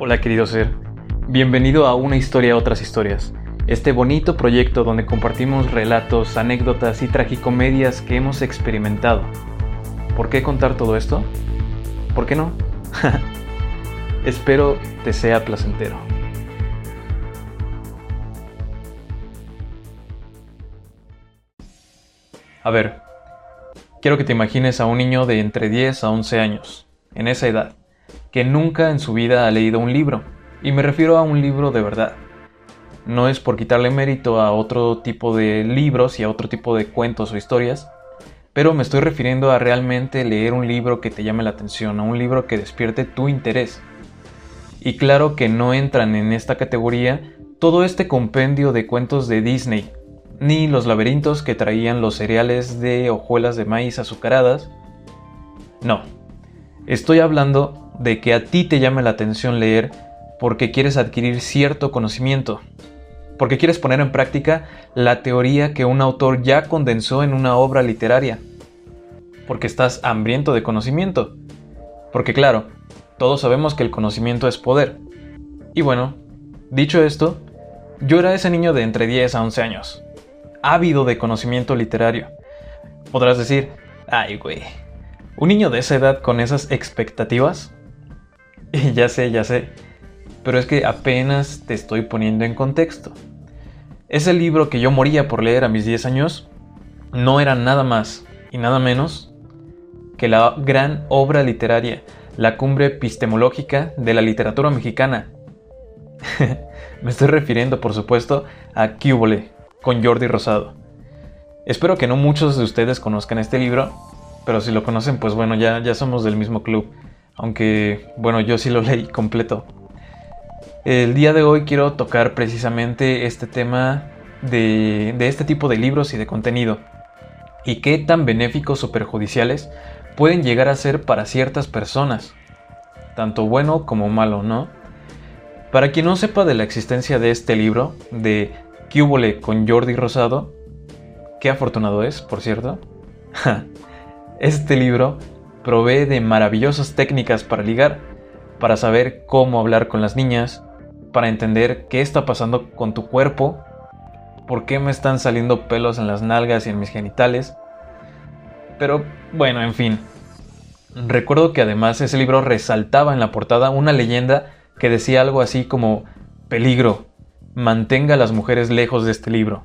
Hola querido ser, bienvenido a Una historia otras historias, este bonito proyecto donde compartimos relatos, anécdotas y tragicomedias que hemos experimentado. ¿Por qué contar todo esto? ¿Por qué no? Espero te sea placentero. A ver, quiero que te imagines a un niño de entre 10 a 11 años, en esa edad que nunca en su vida ha leído un libro, y me refiero a un libro de verdad. No es por quitarle mérito a otro tipo de libros y a otro tipo de cuentos o historias, pero me estoy refiriendo a realmente leer un libro que te llame la atención, a un libro que despierte tu interés. Y claro que no entran en esta categoría todo este compendio de cuentos de Disney, ni los laberintos que traían los cereales de hojuelas de maíz azucaradas. No, estoy hablando de que a ti te llame la atención leer porque quieres adquirir cierto conocimiento, porque quieres poner en práctica la teoría que un autor ya condensó en una obra literaria, porque estás hambriento de conocimiento, porque claro, todos sabemos que el conocimiento es poder. Y bueno, dicho esto, yo era ese niño de entre 10 a 11 años, ávido de conocimiento literario. Podrás decir, ay güey, un niño de esa edad con esas expectativas ya sé, ya sé. Pero es que apenas te estoy poniendo en contexto. Ese libro que yo moría por leer a mis 10 años no era nada más y nada menos que la gran obra literaria, la cumbre epistemológica de la literatura mexicana. Me estoy refiriendo, por supuesto, a Cúbole, con Jordi Rosado. Espero que no muchos de ustedes conozcan este libro, pero si lo conocen, pues bueno, ya, ya somos del mismo club aunque bueno, yo sí lo leí completo. El día de hoy quiero tocar precisamente este tema de, este tipo de libros y de contenido, y qué tan benéficos o perjudiciales pueden llegar a ser para ciertas personas, tanto bueno como malo, ¿no? Para quien no sepa de la existencia de este libro, de Cúbole con Jordi Rosado, qué afortunado es, por cierto. este libro provee de maravillosas técnicas para ligar, para saber cómo hablar con las niñas, para entender qué está pasando con tu cuerpo, por qué me están saliendo pelos en las nalgas y en mis genitales. Pero bueno, en fin. Recuerdo que además ese libro resaltaba en la portada una leyenda que decía algo así como peligro, mantenga a las mujeres lejos de este libro.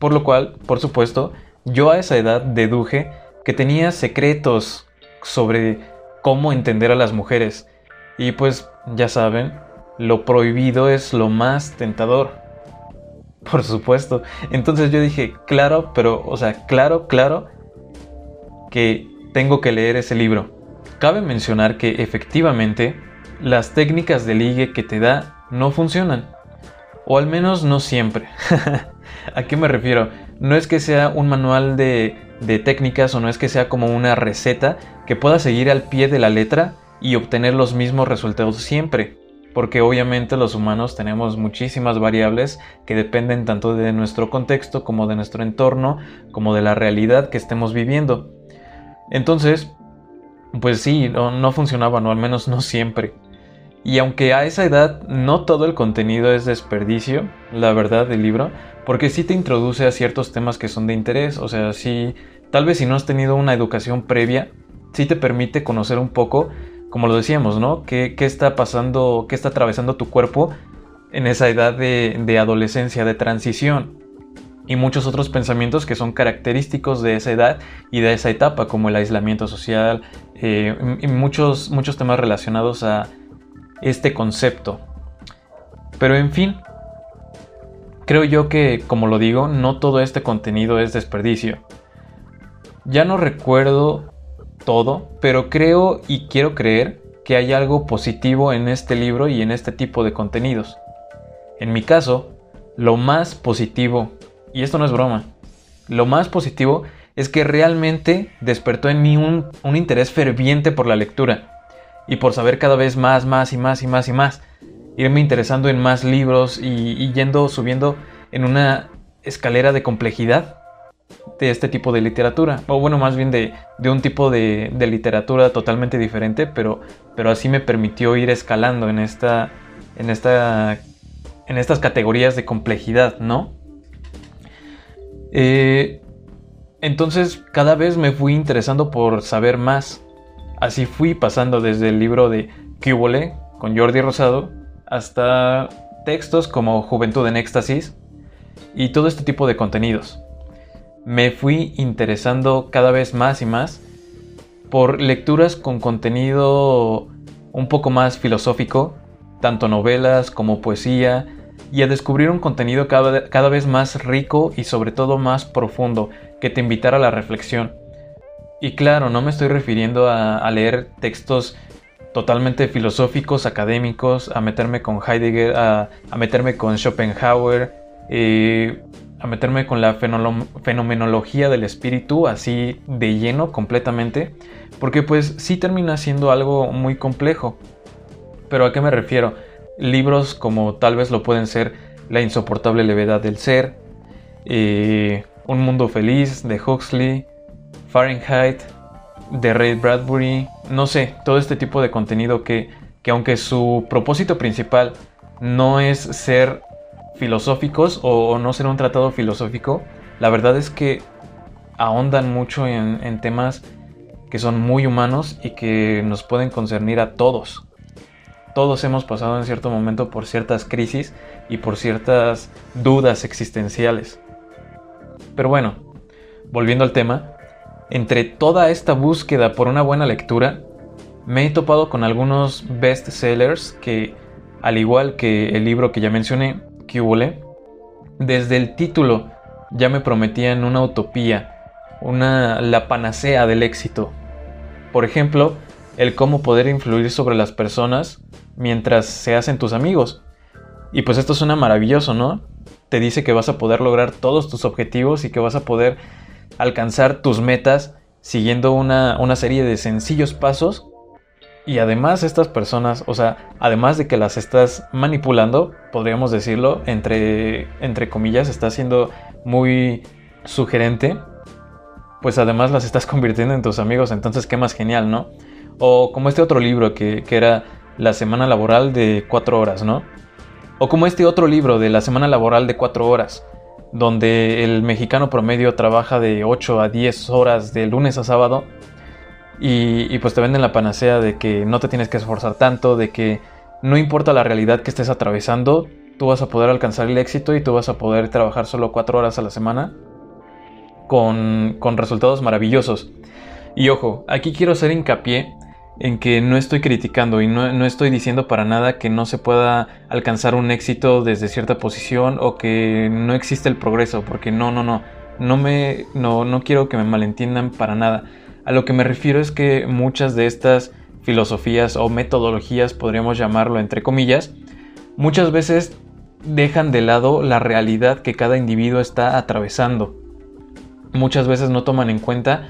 Por lo cual, por supuesto, yo a esa edad deduje que tenía secretos sobre cómo entender a las mujeres. Y pues ya saben, lo prohibido es lo más tentador. Por supuesto. Entonces yo dije, claro, pero, o sea, claro, claro que tengo que leer ese libro. Cabe mencionar que efectivamente las técnicas de ligue que te da no funcionan. O al menos no siempre. ¿A qué me refiero? No es que sea un manual de de técnicas o no es que sea como una receta que pueda seguir al pie de la letra y obtener los mismos resultados siempre, porque obviamente los humanos tenemos muchísimas variables que dependen tanto de nuestro contexto como de nuestro entorno, como de la realidad que estemos viviendo. Entonces, pues sí, no, no al menos no siempre. Y aunque a esa edad no todo el contenido es desperdicio, la verdad del libro, porque sí te introduce a ciertos temas que son de interés, o sea, sí, tal vez si no has tenido una educación previa, sí te permite conocer un poco, como lo decíamos, ¿no? ¿Qué, está pasando, qué está atravesando tu cuerpo en esa edad de, adolescencia, de transición? y muchos otros pensamientos que son característicos de esa edad y de esa etapa, como el aislamiento social eh, y muchos, muchos temas relacionados a este concepto. Pero en fin, creo yo que, como lo digo, no todo este contenido es desperdicio. Ya no recuerdo todo, pero creo y quiero creer que hay algo positivo en este libro y en este tipo de contenidos. En mi caso, lo más positivo, y esto no es broma, lo más positivo es que realmente despertó en mí un, interés ferviente por la lectura y por saber cada vez más, más y más y más y más. Irme interesando en más libros y, yendo subiendo en una escalera de complejidad de este tipo de literatura, o bueno, más bien de, un tipo de, literatura totalmente diferente, pero, pero así me permitió ir escalando en, esta, en, esta, en estas categorías de complejidad, ¿no? Eh, entonces cada vez me fui interesando por saber más. Así fui pasando desde el libro de Cúbole con Jordi Rosado hasta textos como Juventud en Éxtasis y todo este tipo de contenidos me fui interesando cada vez más y más por lecturas con contenido un poco más filosófico, tanto novelas como poesía, y a descubrir un contenido cada, vez más rico y sobre todo más profundo, que te invitara a la reflexión. Y claro, no me estoy refiriendo a, leer textos totalmente filosóficos, académicos, a meterme con Heidegger, a, meterme con Schopenhauer, eh, a meterme con la fenomenología del espíritu así de lleno completamente, porque pues sí termina siendo algo muy complejo. Pero ¿a qué me refiero? Libros como tal vez lo pueden ser La insoportable levedad del ser, eh, Un mundo feliz de Huxley, Fahrenheit de Ray Bradbury, no sé, todo este tipo de contenido que, que aunque su propósito principal no es ser filosóficos o, no ser un tratado filosófico, la verdad es que ahondan mucho en, temas que son muy humanos y que nos pueden concernir a todos. Todos hemos pasado en cierto momento por ciertas crisis y por ciertas dudas existenciales. Pero bueno, volviendo al tema, entre toda esta búsqueda por una buena lectura, me he topado con algunos bestsellers que, al igual que el libro que ya mencioné, desde el título ya me prometían una utopía, una la panacea del éxito. Por ejemplo, el cómo poder influir sobre las personas mientras se hacen tus amigos. Y pues esto suena maravilloso, ¿no? Te dice que vas a poder lograr todos tus objetivos y que vas a poder alcanzar tus metas siguiendo una, una serie de sencillos pasos y además estas personas, o sea, además de que las estás manipulando, podríamos decirlo, entre, entre comillas, estás siendo muy sugerente, pues además las estás convirtiendo en tus amigos, entonces qué más genial, ¿no? O como este otro libro que, que era La semana laboral de cuatro horas, ¿no? O como este otro libro de La semana laboral de cuatro horas, donde el mexicano promedio trabaja de 8 a 10 horas de lunes a sábado y, pues te venden la panacea de que no te tienes que esforzar tanto, de que no importa la realidad que estés atravesando, tú vas a poder alcanzar el éxito y tú vas a poder trabajar solo cuatro horas a la semana con, resultados maravillosos. Y ojo, aquí quiero hacer hincapié en que no estoy criticando y no, no, estoy diciendo para nada que no se pueda alcanzar un éxito desde cierta posición o que no existe el progreso, porque no, no, no, no me, no, no quiero que me malentiendan para nada. A lo que me refiero es que muchas de estas filosofías o metodologías, podríamos llamarlo entre comillas, muchas veces dejan de lado la realidad que cada individuo está atravesando. Muchas veces no toman en cuenta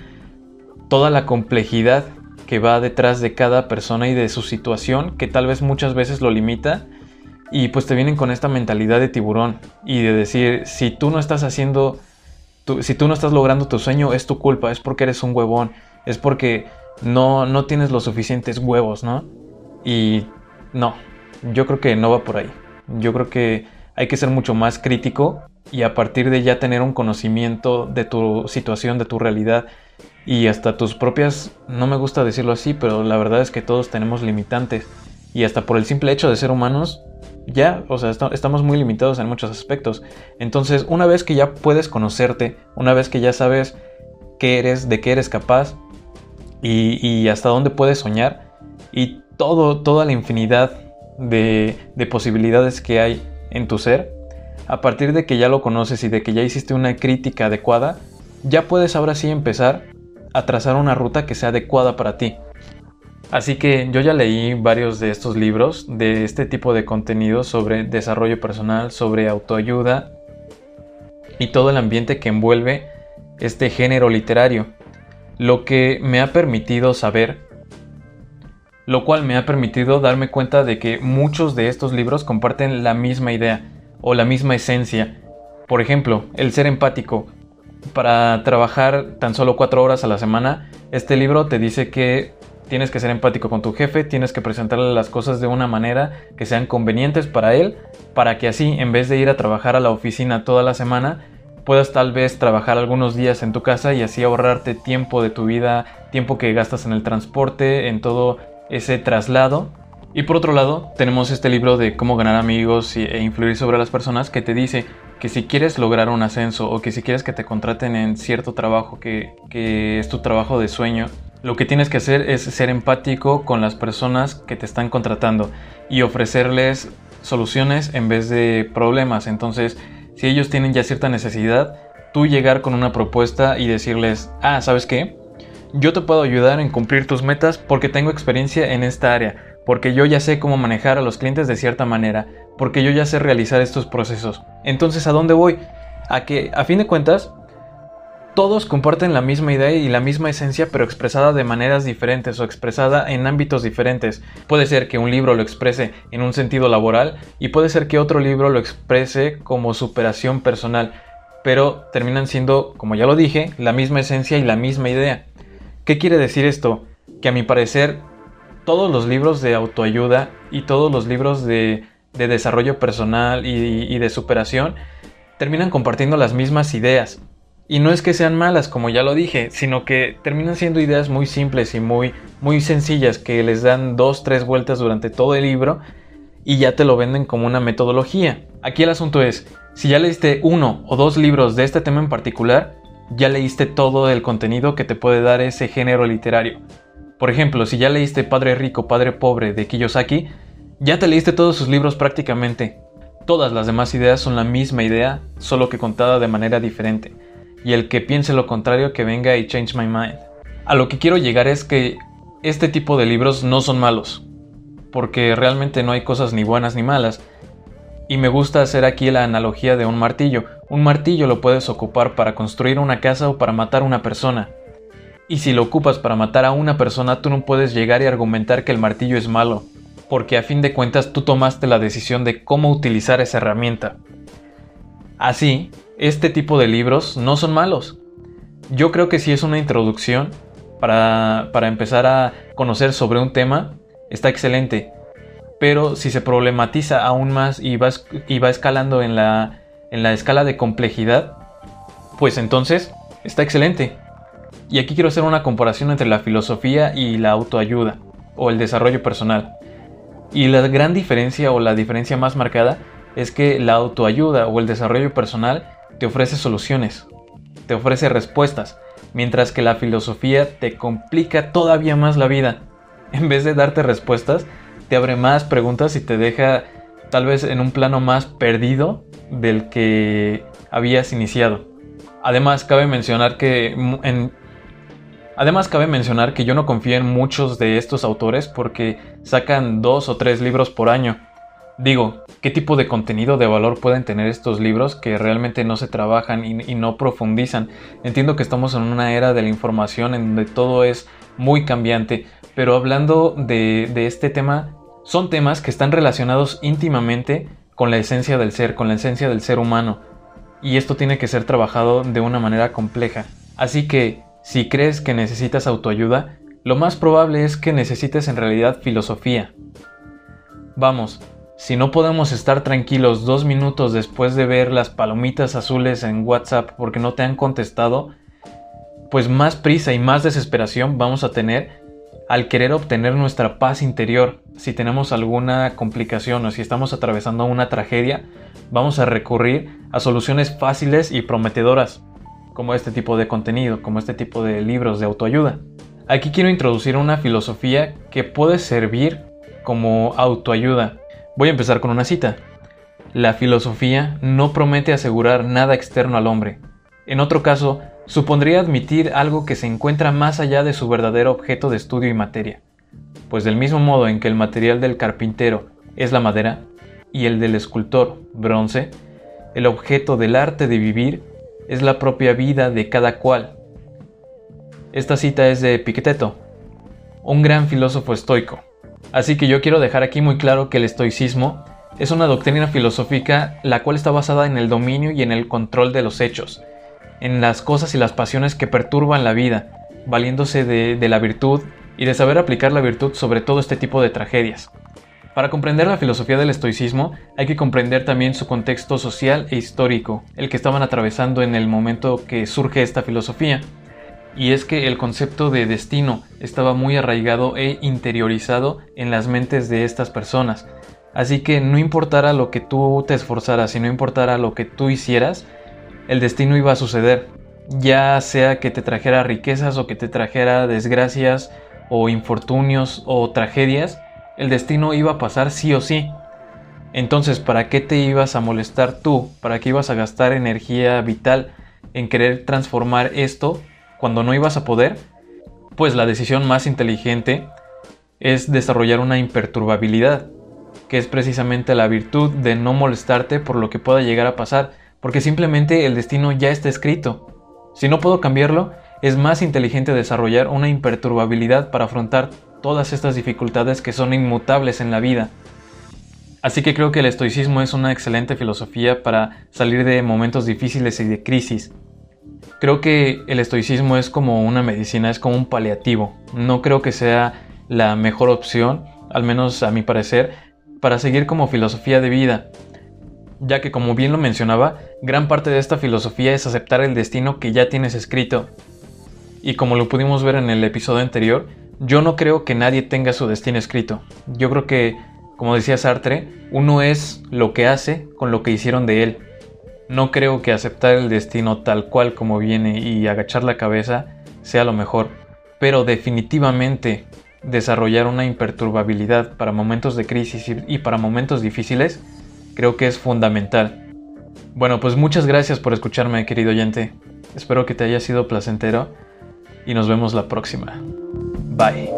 toda la complejidad que va detrás de cada persona y de su situación, que tal vez muchas veces lo limita, y pues te vienen con esta mentalidad de tiburón y de decir, si tú no estás haciendo, si tú no estás logrando tu sueño, es tu culpa, es porque eres un huevón, es porque no, no tienes los suficientes huevos, ¿no? Y no, yo creo que no va por ahí. Yo creo que hay que ser mucho más crítico y a partir de ya tener un conocimiento de tu situación, de tu realidad y hasta tus propias, no me gusta decirlo así, pero la verdad es que todos tenemos limitantes y hasta por el simple hecho de ser humanos, ya, o sea, estamos muy limitados en muchos aspectos. Entonces, una vez que ya puedes conocerte, una vez que ya sabes qué eres, de qué eres capaz, y, hasta dónde puedes soñar y todo, toda la infinidad de, de posibilidades que hay en tu ser, a partir de que ya lo conoces y de que ya hiciste una crítica adecuada, ya puedes ahora sí empezar a trazar una ruta que sea adecuada para ti. Así que yo ya leí varios de estos libros de este tipo de contenido sobre desarrollo personal, sobre autoayuda y todo el ambiente que envuelve este género literario lo que me ha permitido saber, lo cual me ha permitido darme cuenta de que muchos de estos libros comparten la misma idea o la misma esencia. Por ejemplo, el ser empático. para trabajar tan solo cuatro horas a la semana, este libro te dice que tienes que ser empático con tu jefe, tienes que presentarle las cosas de una manera que sean convenientes para él, para que así, en vez de ir a trabajar a la oficina toda la semana, puedas tal vez trabajar algunos días en tu casa y así ahorrarte tiempo de tu vida, tiempo que gastas en el transporte, en todo ese traslado. Y por otro lado, tenemos este libro de cómo ganar amigos e influir sobre las personas que te dice que si quieres lograr un ascenso o que si quieres que te contraten en cierto trabajo que, que es tu trabajo de sueño, lo que tienes que hacer es ser empático con las personas que te están contratando y ofrecerles soluciones en vez de problemas. Entonces, si ellos tienen ya cierta necesidad, tú llegar con una propuesta y decirles, ah, ¿sabes qué? Yo te puedo ayudar en cumplir tus metas porque tengo experiencia en esta área, porque yo ya sé cómo manejar a los clientes de cierta manera, porque yo ya sé realizar estos procesos. Entonces, ¿a dónde voy? A que, a fin de cuentas, todos comparten la misma idea y la misma esencia, pero expresada de maneras diferentes o expresada en ámbitos diferentes. Puede ser que un libro lo exprese en un sentido laboral y puede ser que otro libro lo exprese como superación personal, pero terminan siendo, como ya lo dije, la misma esencia y la misma idea. ¿Qué quiere decir esto? Que a mi parecer, todos los libros de autoayuda y todos los libros de, desarrollo personal y de superación terminan compartiendo las mismas ideas, y no es que sean malas, como ya lo dije, sino que terminan siendo ideas muy simples y muy, muy sencillas que les dan dos, tres vueltas durante todo el libro y ya te lo venden como una metodología. Aquí el asunto es, si ya leíste uno o dos libros de este tema en particular, ya leíste todo el contenido que te puede dar ese género literario. Por ejemplo, si ya leíste Padre Rico, Padre Pobre de Kiyosaki, ya te leíste todos sus libros prácticamente. Todas las demás ideas son la misma idea, solo que contada de manera diferente y el que piense lo contrario que venga y change my mind. A lo que quiero llegar es que este tipo de libros no son malos, porque realmente no hay cosas ni buenas ni malas. Y me gusta hacer aquí la analogía de un martillo. Un martillo lo puedes ocupar para construir una casa o para matar a una persona. Y si lo ocupas para matar a una persona, tú no puedes llegar y argumentar que el martillo es malo, porque a fin de cuentas tú tomaste la decisión de cómo utilizar esa herramienta. Así, este tipo de libros no son malos. Yo creo que si es una introducción para, empezar a conocer sobre un tema, está excelente. Pero si se problematiza aún más y va, y va escalando en la, en la escala de complejidad, pues entonces está excelente. Y aquí quiero hacer una comparación entre la filosofía y la autoayuda o el desarrollo personal. Y la gran diferencia o la diferencia más marcada es que la autoayuda o el desarrollo personal te ofrece soluciones, te ofrece respuestas, mientras que la filosofía te complica todavía más la vida. En vez de darte respuestas, te abre más preguntas y te deja tal vez en un plano más perdido del que habías iniciado. Además, cabe mencionar que Además, cabe mencionar que yo no confío en muchos de estos autores porque sacan dos o tres libros por año Digo, ¿qué tipo de contenido de valor pueden tener estos libros que realmente no se trabajan y, no profundizan? Entiendo que estamos en una era de la información en donde todo es muy cambiante, pero hablando de, de este tema, son temas que están relacionados íntimamente con la esencia del ser, con la esencia del ser humano, y esto tiene que ser trabajado de una manera compleja. Así que, si crees que necesitas autoayuda, lo más probable es que necesites en realidad filosofía. Vamos, si no podemos estar tranquilos dos minutos después de ver las palomitas azules en WhatsApp porque no te han contestado, pues más prisa y más desesperación vamos a tener al querer obtener nuestra paz interior. Si tenemos alguna complicación o si estamos atravesando una tragedia, vamos a recurrir a soluciones fáciles y prometedoras, como este tipo de contenido, como este tipo de libros de autoayuda. Aquí quiero introducir una filosofía que puede servir como autoayuda, Voy a empezar con una cita. La filosofía no promete asegurar nada externo al hombre. En otro caso, supondría admitir algo que se encuentra más allá de su verdadero objeto de estudio y materia. Pues del mismo modo en que el material del carpintero es la madera y el del escultor bronce, el objeto del arte de vivir es la propia vida de cada cual. Esta cita es de Epicteto, un gran filósofo estoico. Así que yo quiero dejar aquí muy claro que el estoicismo es una doctrina filosófica la cual está basada en el dominio y en el control de los hechos. en las cosas y las pasiones que perturban la vida, valiéndose de, la virtud y de saber aplicar la virtud sobre todo este tipo de tragedias. Para comprender la filosofía del estoicismo hay que comprender también su contexto social e histórico, el que estaban atravesando en el momento que surge esta filosofía. Y es que el concepto de destino estaba muy arraigado e interiorizado en las mentes de estas personas. Así que no importara lo que tú te esforzaras y no importara lo que tú hicieras, el destino iba a suceder. Ya sea que te trajera riquezas o que te trajera desgracias o infortunios o tragedias, el destino iba a pasar sí o sí. Entonces, ¿para qué te ibas a molestar tú? ¿Para qué ibas a gastar energía vital en querer transformar esto cuando no ibas a poder? Pues la decisión más inteligente es desarrollar una imperturbabilidad, que es precisamente la virtud de no molestarte por lo que pueda llegar a pasar, porque simplemente el destino ya está escrito. Si no puedo cambiarlo, es más inteligente desarrollar una imperturbabilidad para afrontar todas estas dificultades que son inmutables en la vida. Así que creo que el estoicismo es una excelente filosofía para salir de momentos difíciles y de crisis. Creo que el estoicismo es como una medicina, es como un paliativo. No creo que sea la mejor opción, al menos a mi parecer, para seguir como filosofía de vida, ya que como bien lo mencionaba, gran parte de esta filosofía es aceptar el destino que ya tienes escrito y como lo pudimos ver en el episodio anterior, yo no creo que nadie tenga su destino escrito. Yo creo que, como decía Sartre, uno es lo que hace con lo que hicieron de él. No creo que aceptar el destino tal cual como viene y agachar la cabeza sea lo mejor, pero definitivamente desarrollar una imperturbabilidad para momentos de crisis y para momentos difíciles creo que es fundamental. Bueno, pues muchas gracias por escucharme, querido oyente. Espero que te haya sido placentero y nos vemos la próxima. Bye.